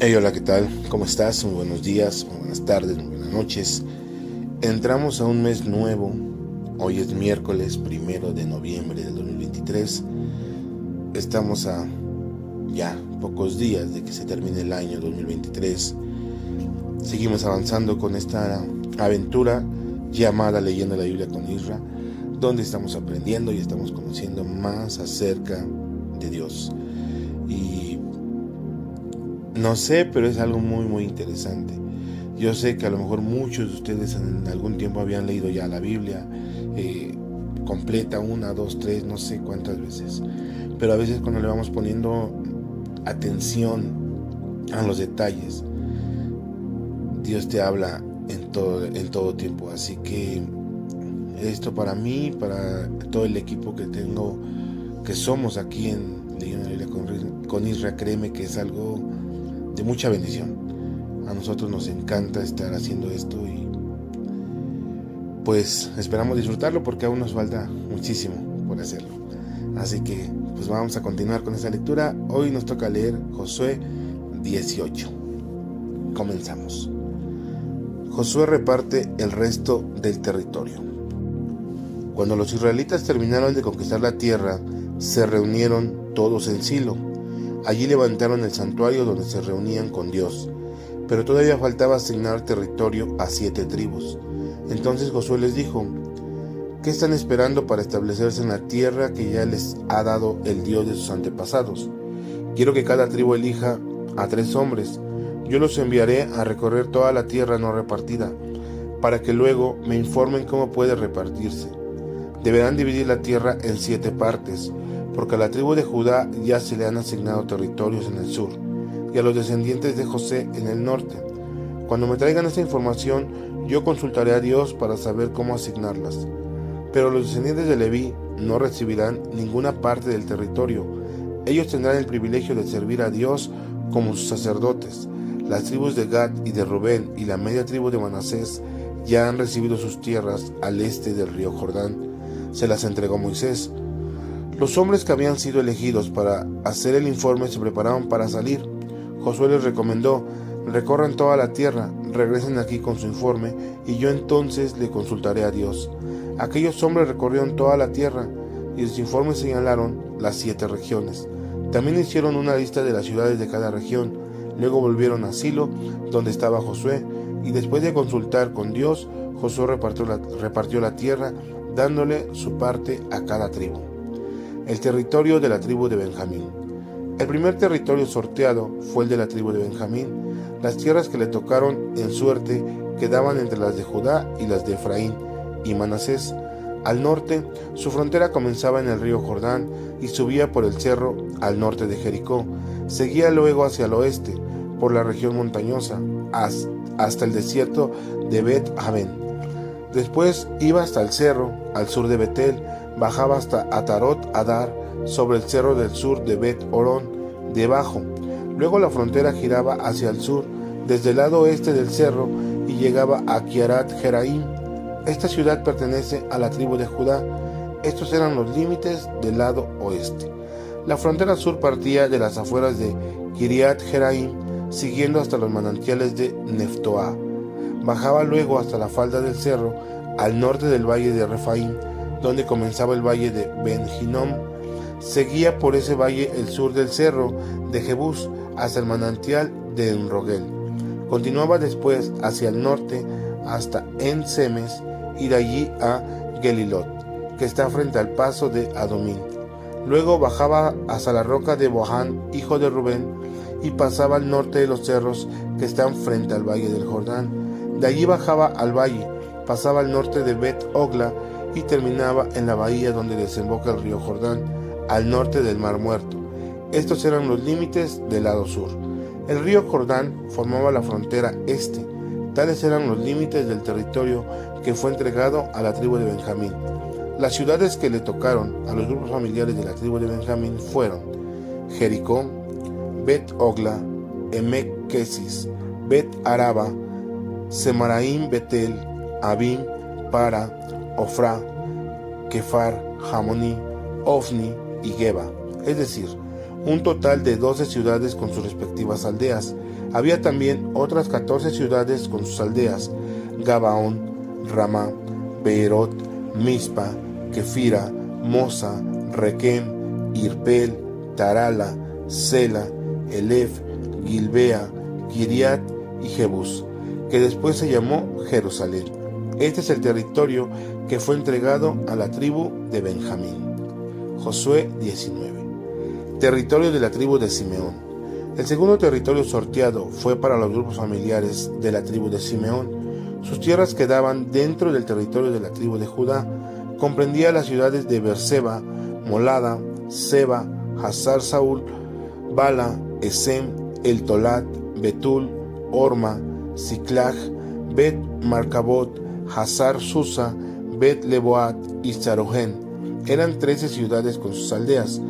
Hey, hola, ¿qué tal? ¿Cómo estás? Muy buenos días, muy buenas tardes, muy buenas noches. Entramos a un mes nuevo. Hoy es miércoles primero de noviembre del 2023. Estamos a ya pocos días de que se termine el año 2023. Seguimos avanzando con esta aventura llamada Leyendo la Biblia con Isra, donde estamos aprendiendo y estamos conociendo más acerca de Dios. Y no sé, pero es algo muy, muy interesante. Yo sé que a lo mejor muchos de ustedes en algún tiempo habían leído ya la Biblia eh, completa, una, dos, tres, no sé cuántas veces. Pero a veces cuando le vamos poniendo atención a los detalles, Dios te habla en todo, en todo tiempo. Así que esto para mí, para todo el equipo que tengo, que somos aquí en Leyendo con, con Isra, créeme que es algo de mucha bendición. A nosotros nos encanta estar haciendo esto y pues esperamos disfrutarlo porque aún nos falta muchísimo por hacerlo. Así que pues vamos a continuar con esta lectura. Hoy nos toca leer Josué 18. Comenzamos. Josué reparte el resto del territorio. Cuando los israelitas terminaron de conquistar la tierra, se reunieron todos en Silo Allí levantaron el santuario donde se reunían con Dios, pero todavía faltaba asignar territorio a siete tribus. Entonces Josué les dijo, ¿qué están esperando para establecerse en la tierra que ya les ha dado el Dios de sus antepasados? Quiero que cada tribu elija a tres hombres. Yo los enviaré a recorrer toda la tierra no repartida, para que luego me informen cómo puede repartirse. Deberán dividir la tierra en siete partes, porque a la tribu de Judá ya se le han asignado territorios en el sur, y a los descendientes de José en el norte. Cuando me traigan esta información, yo consultaré a Dios para saber cómo asignarlas. Pero los descendientes de Leví no recibirán ninguna parte del territorio. Ellos tendrán el privilegio de servir a Dios como sus sacerdotes. Las tribus de Gad y de Rubén y la media tribu de Manasés ya han recibido sus tierras al este del río Jordán. Se las entregó Moisés los hombres que habían sido elegidos para hacer el informe se prepararon para salir. Josué les recomendó, recorran toda la tierra, regresen aquí con su informe, y yo entonces le consultaré a Dios. Aquellos hombres recorrieron toda la tierra, y sus informes señalaron las siete regiones. También hicieron una lista de las ciudades de cada región. Luego volvieron a Silo, donde estaba Josué, y después de consultar con Dios, Josué repartió la, repartió la tierra, dándole su parte a cada tribu el territorio de la tribu de Benjamín. El primer territorio sorteado fue el de la tribu de Benjamín. Las tierras que le tocaron en suerte quedaban entre las de Judá y las de Efraín y Manasés. Al norte, su frontera comenzaba en el río Jordán y subía por el cerro al norte de Jericó. Seguía luego hacia el oeste, por la región montañosa, hasta el desierto de Bet Aven. Después iba hasta el cerro, al sur de Betel, bajaba hasta Atarot Adar, sobre el cerro del sur de Bet Orón, debajo. Luego la frontera giraba hacia el sur, desde el lado oeste del cerro, y llegaba a Kiarat Jeraim. Esta ciudad pertenece a la tribu de Judá. Estos eran los límites del lado oeste. La frontera sur partía de las afueras de Kiriat Jeraim, siguiendo hasta los manantiales de Neftoa. Bajaba luego hasta la falda del cerro, al norte del valle de Refaim, donde comenzaba el valle de Ben Seguía por ese valle el sur del cerro de Jebús hasta el manantial de Enrogel. Continuaba después hacia el norte hasta En-Semes y de allí a Gelilot, que está frente al paso de Adomín. Luego bajaba hasta la roca de Bohan, hijo de Rubén, y pasaba al norte de los cerros que están frente al valle del Jordán. De allí bajaba al valle, pasaba al norte de Bet Ogla y terminaba en la bahía donde desemboca el río Jordán, al norte del Mar Muerto. Estos eran los límites del lado sur. El río Jordán formaba la frontera este. Tales eran los límites del territorio que fue entregado a la tribu de Benjamín. Las ciudades que le tocaron a los grupos familiares de la tribu de Benjamín fueron Jericó, Bet Ogla, Emek Kesis, Bet Araba, Semaraim Betel, Abim, Para, Ofra, Kefar, Hamoni, Ofni y Geba, es decir, un total de 12 ciudades con sus respectivas aldeas. Había también otras 14 ciudades con sus aldeas, Gabaón, Ramá, Beerot, Mispa, Kefira, Mosa, Requem, Irpel, Tarala, Sela, Elef, Gilbea, Giriat y Jebus, que después se llamó Jerusalén. Este es el territorio que fue entregado a la tribu de Benjamín. Josué 19. Territorio de la tribu de Simeón. El segundo territorio sorteado fue para los grupos familiares de la tribu de Simeón. Sus tierras quedaban dentro del territorio de la tribu de Judá. Comprendía las ciudades de Berseba, Molada, Seba, Hazar Saúl, Bala, Esem, El Tolat, Betul, Orma, Siclag, Bet Marcabot, Hazar Susa, Bet Leboat y Sarogen. Eran trece ciudades con sus aldeas.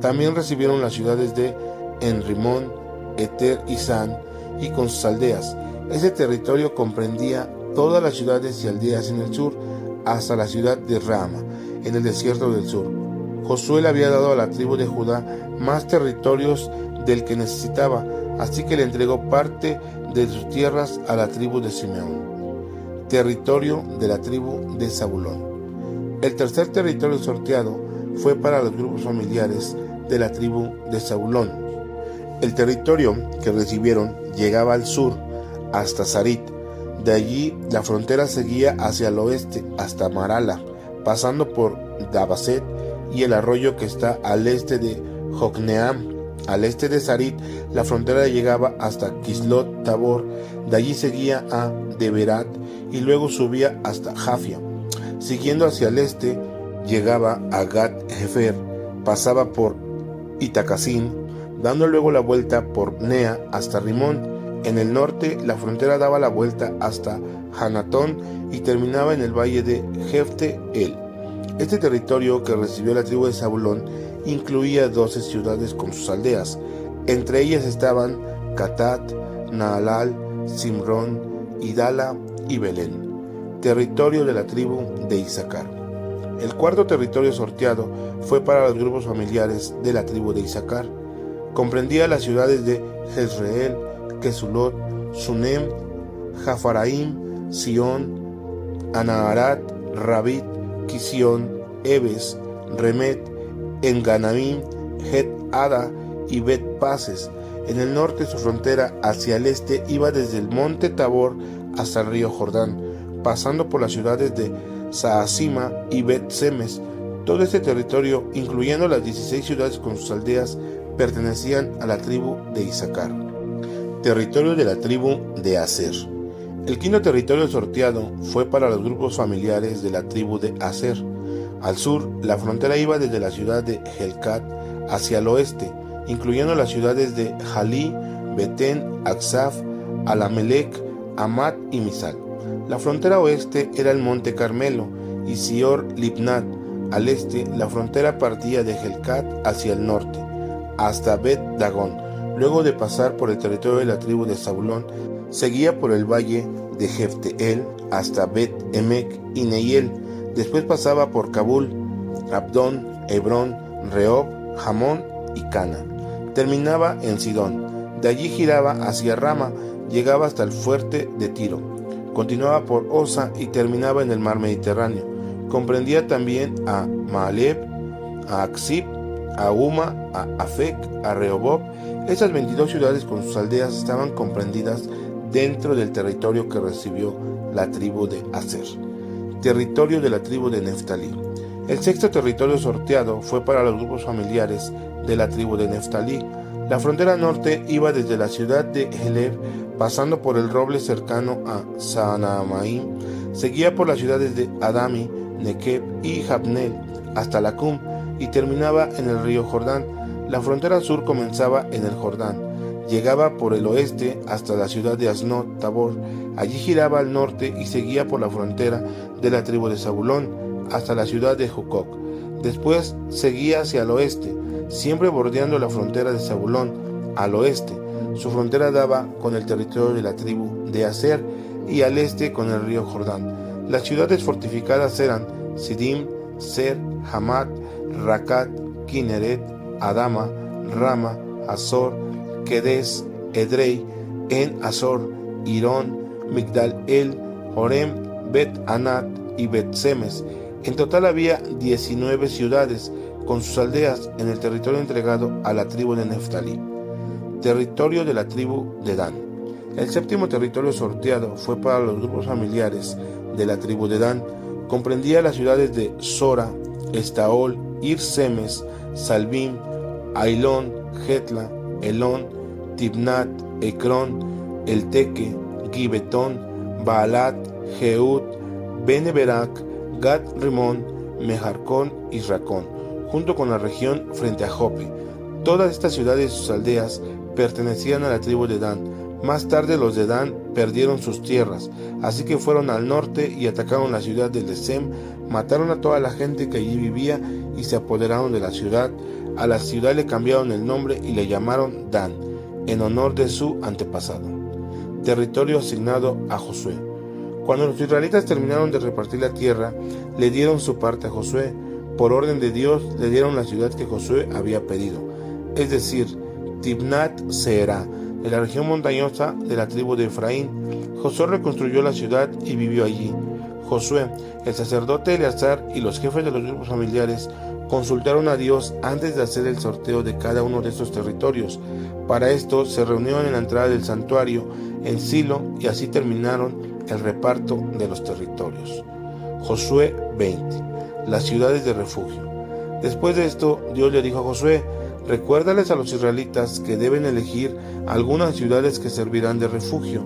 También recibieron las ciudades de Enrimón, Eter y San y con sus aldeas. Ese territorio comprendía todas las ciudades y aldeas en el sur hasta la ciudad de Rama, en el desierto del sur. Josué le había dado a la tribu de Judá más territorios del que necesitaba, así que le entregó parte de sus tierras a la tribu de Simeón. Territorio de la tribu de Zabulón. El tercer territorio sorteado fue para los grupos familiares de la tribu de Zabulón. El territorio que recibieron llegaba al sur hasta Sarit. De allí la frontera seguía hacia el oeste hasta Marala, pasando por Dabaset y el arroyo que está al este de Jocneam. Al este de Sarit, la frontera llegaba hasta Kislot Tabor, de allí seguía a Deberat y luego subía hasta Jafia. Siguiendo hacia el este, llegaba a Gat Hefer, pasaba por Itacasín, dando luego la vuelta por Nea hasta Rimón. En el norte, la frontera daba la vuelta hasta Hanatón y terminaba en el valle de Jefte El. Este territorio que recibió la tribu de Zabulón incluía doce ciudades con sus aldeas. Entre ellas estaban Catat, Naalal, Simrón, Idala y Belén, territorio de la tribu de Isaacar. El cuarto territorio sorteado fue para los grupos familiares de la tribu de Isaacar. Comprendía las ciudades de Jezreel, Kesulot, Sunem, Jafaraim, Sión, Anaharat, Rabit, Kisión, Eves, Remet, Enganaim, Het Ada y Bet Pases. En el norte su frontera hacia el este iba desde el monte Tabor hasta el río Jordán, pasando por las ciudades de Saasima y Bet Semes. Todo este territorio, incluyendo las 16 ciudades con sus aldeas, pertenecían a la tribu de Isaacar. Territorio de la tribu de Aser. El quinto territorio sorteado fue para los grupos familiares de la tribu de Aser. Al sur, la frontera iba desde la ciudad de Helcat hacia el oeste, incluyendo las ciudades de Jalí, Betén, Aksaf, Alamelec, Amat y Misal. La frontera oeste era el monte Carmelo y Sior Libnat. Al este, la frontera partía de Helcat hacia el norte, hasta Bet Dagón. Luego de pasar por el territorio de la tribu de Zabulón, seguía por el valle de Jefteel hasta Bet Emek y Neiel. Después pasaba por Kabul, Abdón, Hebrón, Rehob, Jamón y Cana. Terminaba en Sidón. De allí giraba hacia Rama, llegaba hasta el fuerte de Tiro. Continuaba por Osa y terminaba en el mar Mediterráneo. Comprendía también a Maaleb, a Aksib, a Uma, a Afek, a Rehobob. Esas 22 ciudades con sus aldeas estaban comprendidas dentro del territorio que recibió la tribu de Aser, territorio de la tribu de Neftalí. El sexto territorio sorteado fue para los grupos familiares de la tribu de Neftalí. La frontera norte iba desde la ciudad de Heleb, pasando por el roble cercano a Saanamaim, seguía por las ciudades de Adami, Nekeb y Jabnel hasta Lacum y terminaba en el río Jordán. La frontera sur comenzaba en el Jordán. Llegaba por el oeste hasta la ciudad de Asnot Tabor. Allí giraba al norte y seguía por la frontera de la tribu de Zabulón hasta la ciudad de Jucoc. Después seguía hacia el oeste, siempre bordeando la frontera de Zabulón al oeste. Su frontera daba con el territorio de la tribu de Aser y al este con el río Jordán. Las ciudades fortificadas eran Sidim, Ser, Hamad, Rakat, Kineret, Adama, Rama, Azor, Kedes, Edrei, En Azor, Irón, Migdal El, Horem, Bet Anat y Bet Semes. En total había 19 ciudades con sus aldeas en el territorio entregado a la tribu de Neftalí, territorio de la tribu de Dan. El séptimo territorio sorteado fue para los grupos familiares de la tribu de Dan. Comprendía las ciudades de Sora, Estaol, Irsemes, Salbim, Ailón, Getla, Elón, Tibnat, Ecrón, Elteque, Gibetón, Baalat, Jeut, Beneberak, Gad Rimón, Mejarcón y Racón, junto con la región frente a Jope. Todas estas ciudades y sus aldeas pertenecían a la tribu de Dan. Más tarde los de Dan perdieron sus tierras, así que fueron al norte y atacaron la ciudad de Lesem, mataron a toda la gente que allí vivía y se apoderaron de la ciudad. A la ciudad le cambiaron el nombre y le llamaron Dan, en honor de su antepasado. Territorio asignado a Josué. Cuando los israelitas terminaron de repartir la tierra, le dieron su parte a Josué. Por orden de Dios le dieron la ciudad que Josué había pedido, es decir, Tibnat Seera, en la región montañosa de la tribu de Efraín. Josué reconstruyó la ciudad y vivió allí. Josué, el sacerdote Eleazar y los jefes de los grupos familiares consultaron a Dios antes de hacer el sorteo de cada uno de estos territorios. Para esto se reunieron en la entrada del santuario en Silo y así terminaron el reparto de los territorios. Josué 20. Las ciudades de refugio. Después de esto, Dios le dijo a Josué, recuérdales a los israelitas que deben elegir algunas ciudades que servirán de refugio.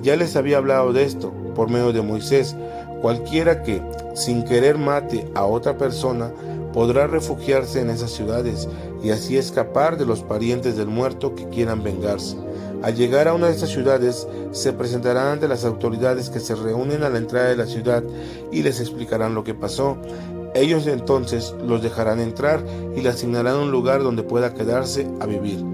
Ya les había hablado de esto por medio de Moisés. Cualquiera que, sin querer, mate a otra persona, podrá refugiarse en esas ciudades y así escapar de los parientes del muerto que quieran vengarse. Al llegar a una de estas ciudades, se presentarán ante las autoridades que se reúnen a la entrada de la ciudad y les explicarán lo que pasó. Ellos entonces los dejarán entrar y le asignarán un lugar donde pueda quedarse a vivir.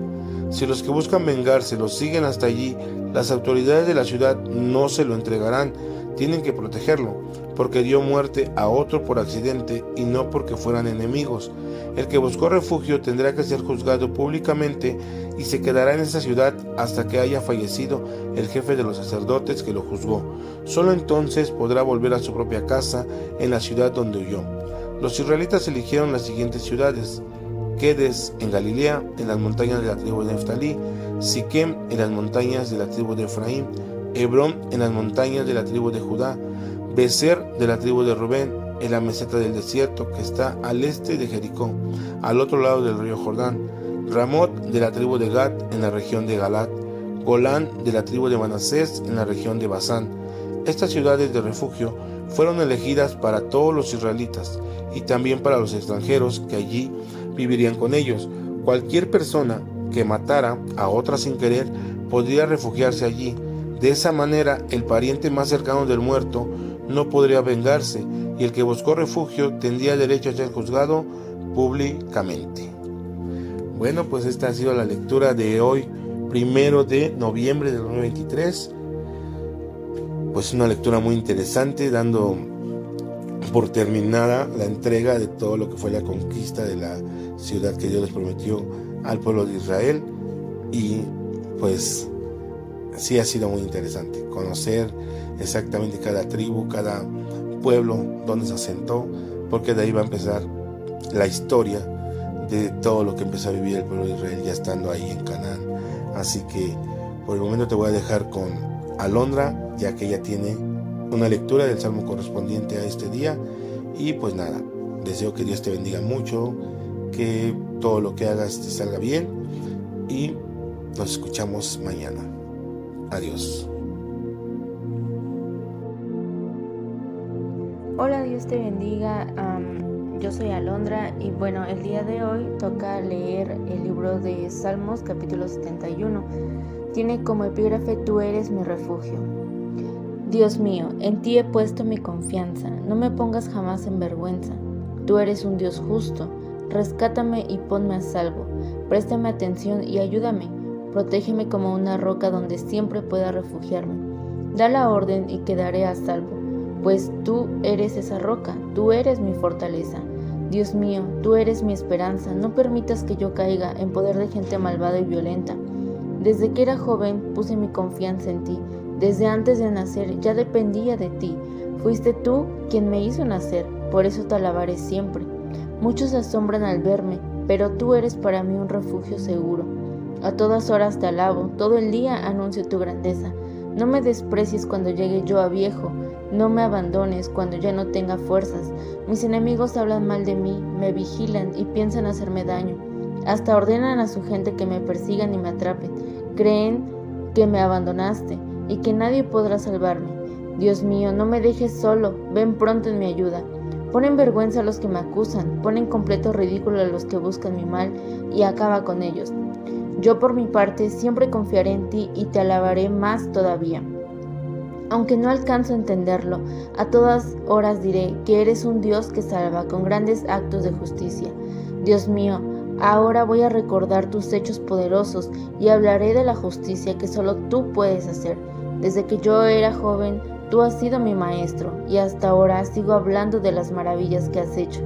Si los que buscan vengarse los siguen hasta allí, las autoridades de la ciudad no se lo entregarán, tienen que protegerlo, porque dio muerte a otro por accidente y no porque fueran enemigos. El que buscó refugio tendrá que ser juzgado públicamente y se quedará en esa ciudad hasta que haya fallecido el jefe de los sacerdotes que lo juzgó. Solo entonces podrá volver a su propia casa en la ciudad donde huyó. Los israelitas eligieron las siguientes ciudades: Kedes en Galilea, en las montañas de la tribu de Neftalí, Siquem en las montañas de la tribu de Efraín, Hebrón en las montañas de la tribu de Judá, Becer de la tribu de Rubén, en la meseta del desierto que está al este de Jericó, al otro lado del río Jordán, Ramot de la tribu de Gad en la región de Galat, Golán de la tribu de Manasés en la región de Basán. Estas ciudades de refugio fueron elegidas para todos los israelitas y también para los extranjeros que allí vivirían con ellos. Cualquier persona que matara a otra sin querer podría refugiarse allí. De esa manera, el pariente más cercano del muerto no podría vengarse y el que buscó refugio tendría derecho a ser juzgado públicamente. Bueno, pues esta ha sido la lectura de hoy, primero de noviembre de 2023. Pues una lectura muy interesante, dando por terminada la entrega de todo lo que fue la conquista de la ciudad que Dios les prometió al pueblo de Israel. Y pues sí ha sido muy interesante conocer exactamente cada tribu, cada pueblo donde se asentó, porque de ahí va a empezar la historia de todo lo que empezó a vivir el pueblo de Israel ya estando ahí en Canaán. Así que por el momento te voy a dejar con Alondra, ya que ella tiene una lectura del salmo correspondiente a este día. Y pues nada, deseo que Dios te bendiga mucho, que todo lo que hagas te salga bien y nos escuchamos mañana. Adiós. Dios te bendiga. yo soy Alondra y bueno, el día de hoy toca leer el libro de Salmos capítulo 71. Tiene como epígrafe Tú eres mi refugio. Dios mío, en ti he puesto mi confianza, no me pongas jamás en vergüenza. Tú eres un Dios justo, rescátame y ponme a salvo, préstame atención y ayúdame, protégeme como una roca donde siempre pueda refugiarme. Da la orden y quedaré a salvo pues tú eres esa roca, tú eres mi fortaleza. Dios mío, tú eres mi esperanza, no permitas que yo caiga en poder de gente malvada y violenta. Desde que era joven puse mi confianza en ti, desde antes de nacer ya dependía de ti. Fuiste tú quien me hizo nacer, por eso te alabaré siempre. Muchos asombran al verme, pero tú eres para mí un refugio seguro. A todas horas te alabo, todo el día anuncio tu grandeza. No me desprecies cuando llegue yo a viejo, no me abandones cuando ya no tenga fuerzas. Mis enemigos hablan mal de mí, me vigilan y piensan hacerme daño. Hasta ordenan a su gente que me persigan y me atrapen. Creen que me abandonaste y que nadie podrá salvarme. Dios mío, no me dejes solo, ven pronto en mi ayuda. Ponen vergüenza a los que me acusan, ponen completo ridículo a los que buscan mi mal y acaba con ellos. Yo por mi parte siempre confiaré en ti y te alabaré más todavía. Aunque no alcanzo a entenderlo, a todas horas diré que eres un Dios que salva con grandes actos de justicia. Dios mío, ahora voy a recordar tus hechos poderosos y hablaré de la justicia que solo tú puedes hacer. Desde que yo era joven, tú has sido mi maestro y hasta ahora sigo hablando de las maravillas que has hecho.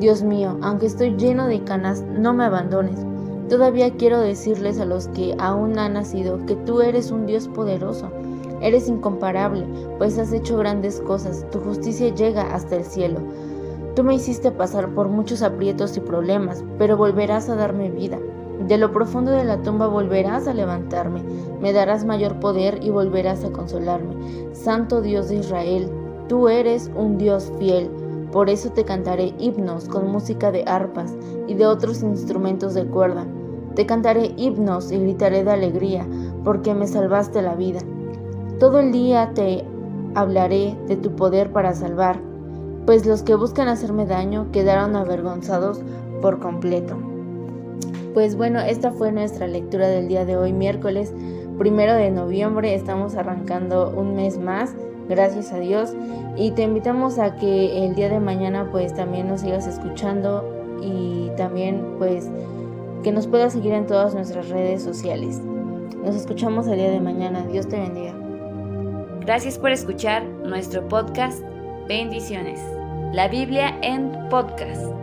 Dios mío, aunque estoy lleno de canas, no me abandones. Todavía quiero decirles a los que aún han nacido que tú eres un Dios poderoso Eres incomparable, pues has hecho grandes cosas, tu justicia llega hasta el cielo. Tú me hiciste pasar por muchos aprietos y problemas, pero volverás a darme vida. De lo profundo de la tumba volverás a levantarme, me darás mayor poder y volverás a consolarme. Santo Dios de Israel, tú eres un Dios fiel. Por eso te cantaré himnos con música de arpas y de otros instrumentos de cuerda. Te cantaré himnos y gritaré de alegría, porque me salvaste la vida. Todo el día te hablaré de tu poder para salvar, pues los que buscan hacerme daño quedaron avergonzados por completo. Pues bueno, esta fue nuestra lectura del día de hoy, miércoles primero de noviembre. Estamos arrancando un mes más, gracias a Dios. Y te invitamos a que el día de mañana pues también nos sigas escuchando y también pues que nos puedas seguir en todas nuestras redes sociales. Nos escuchamos el día de mañana. Dios te bendiga. Gracias por escuchar nuestro podcast. Bendiciones. La Biblia en podcast.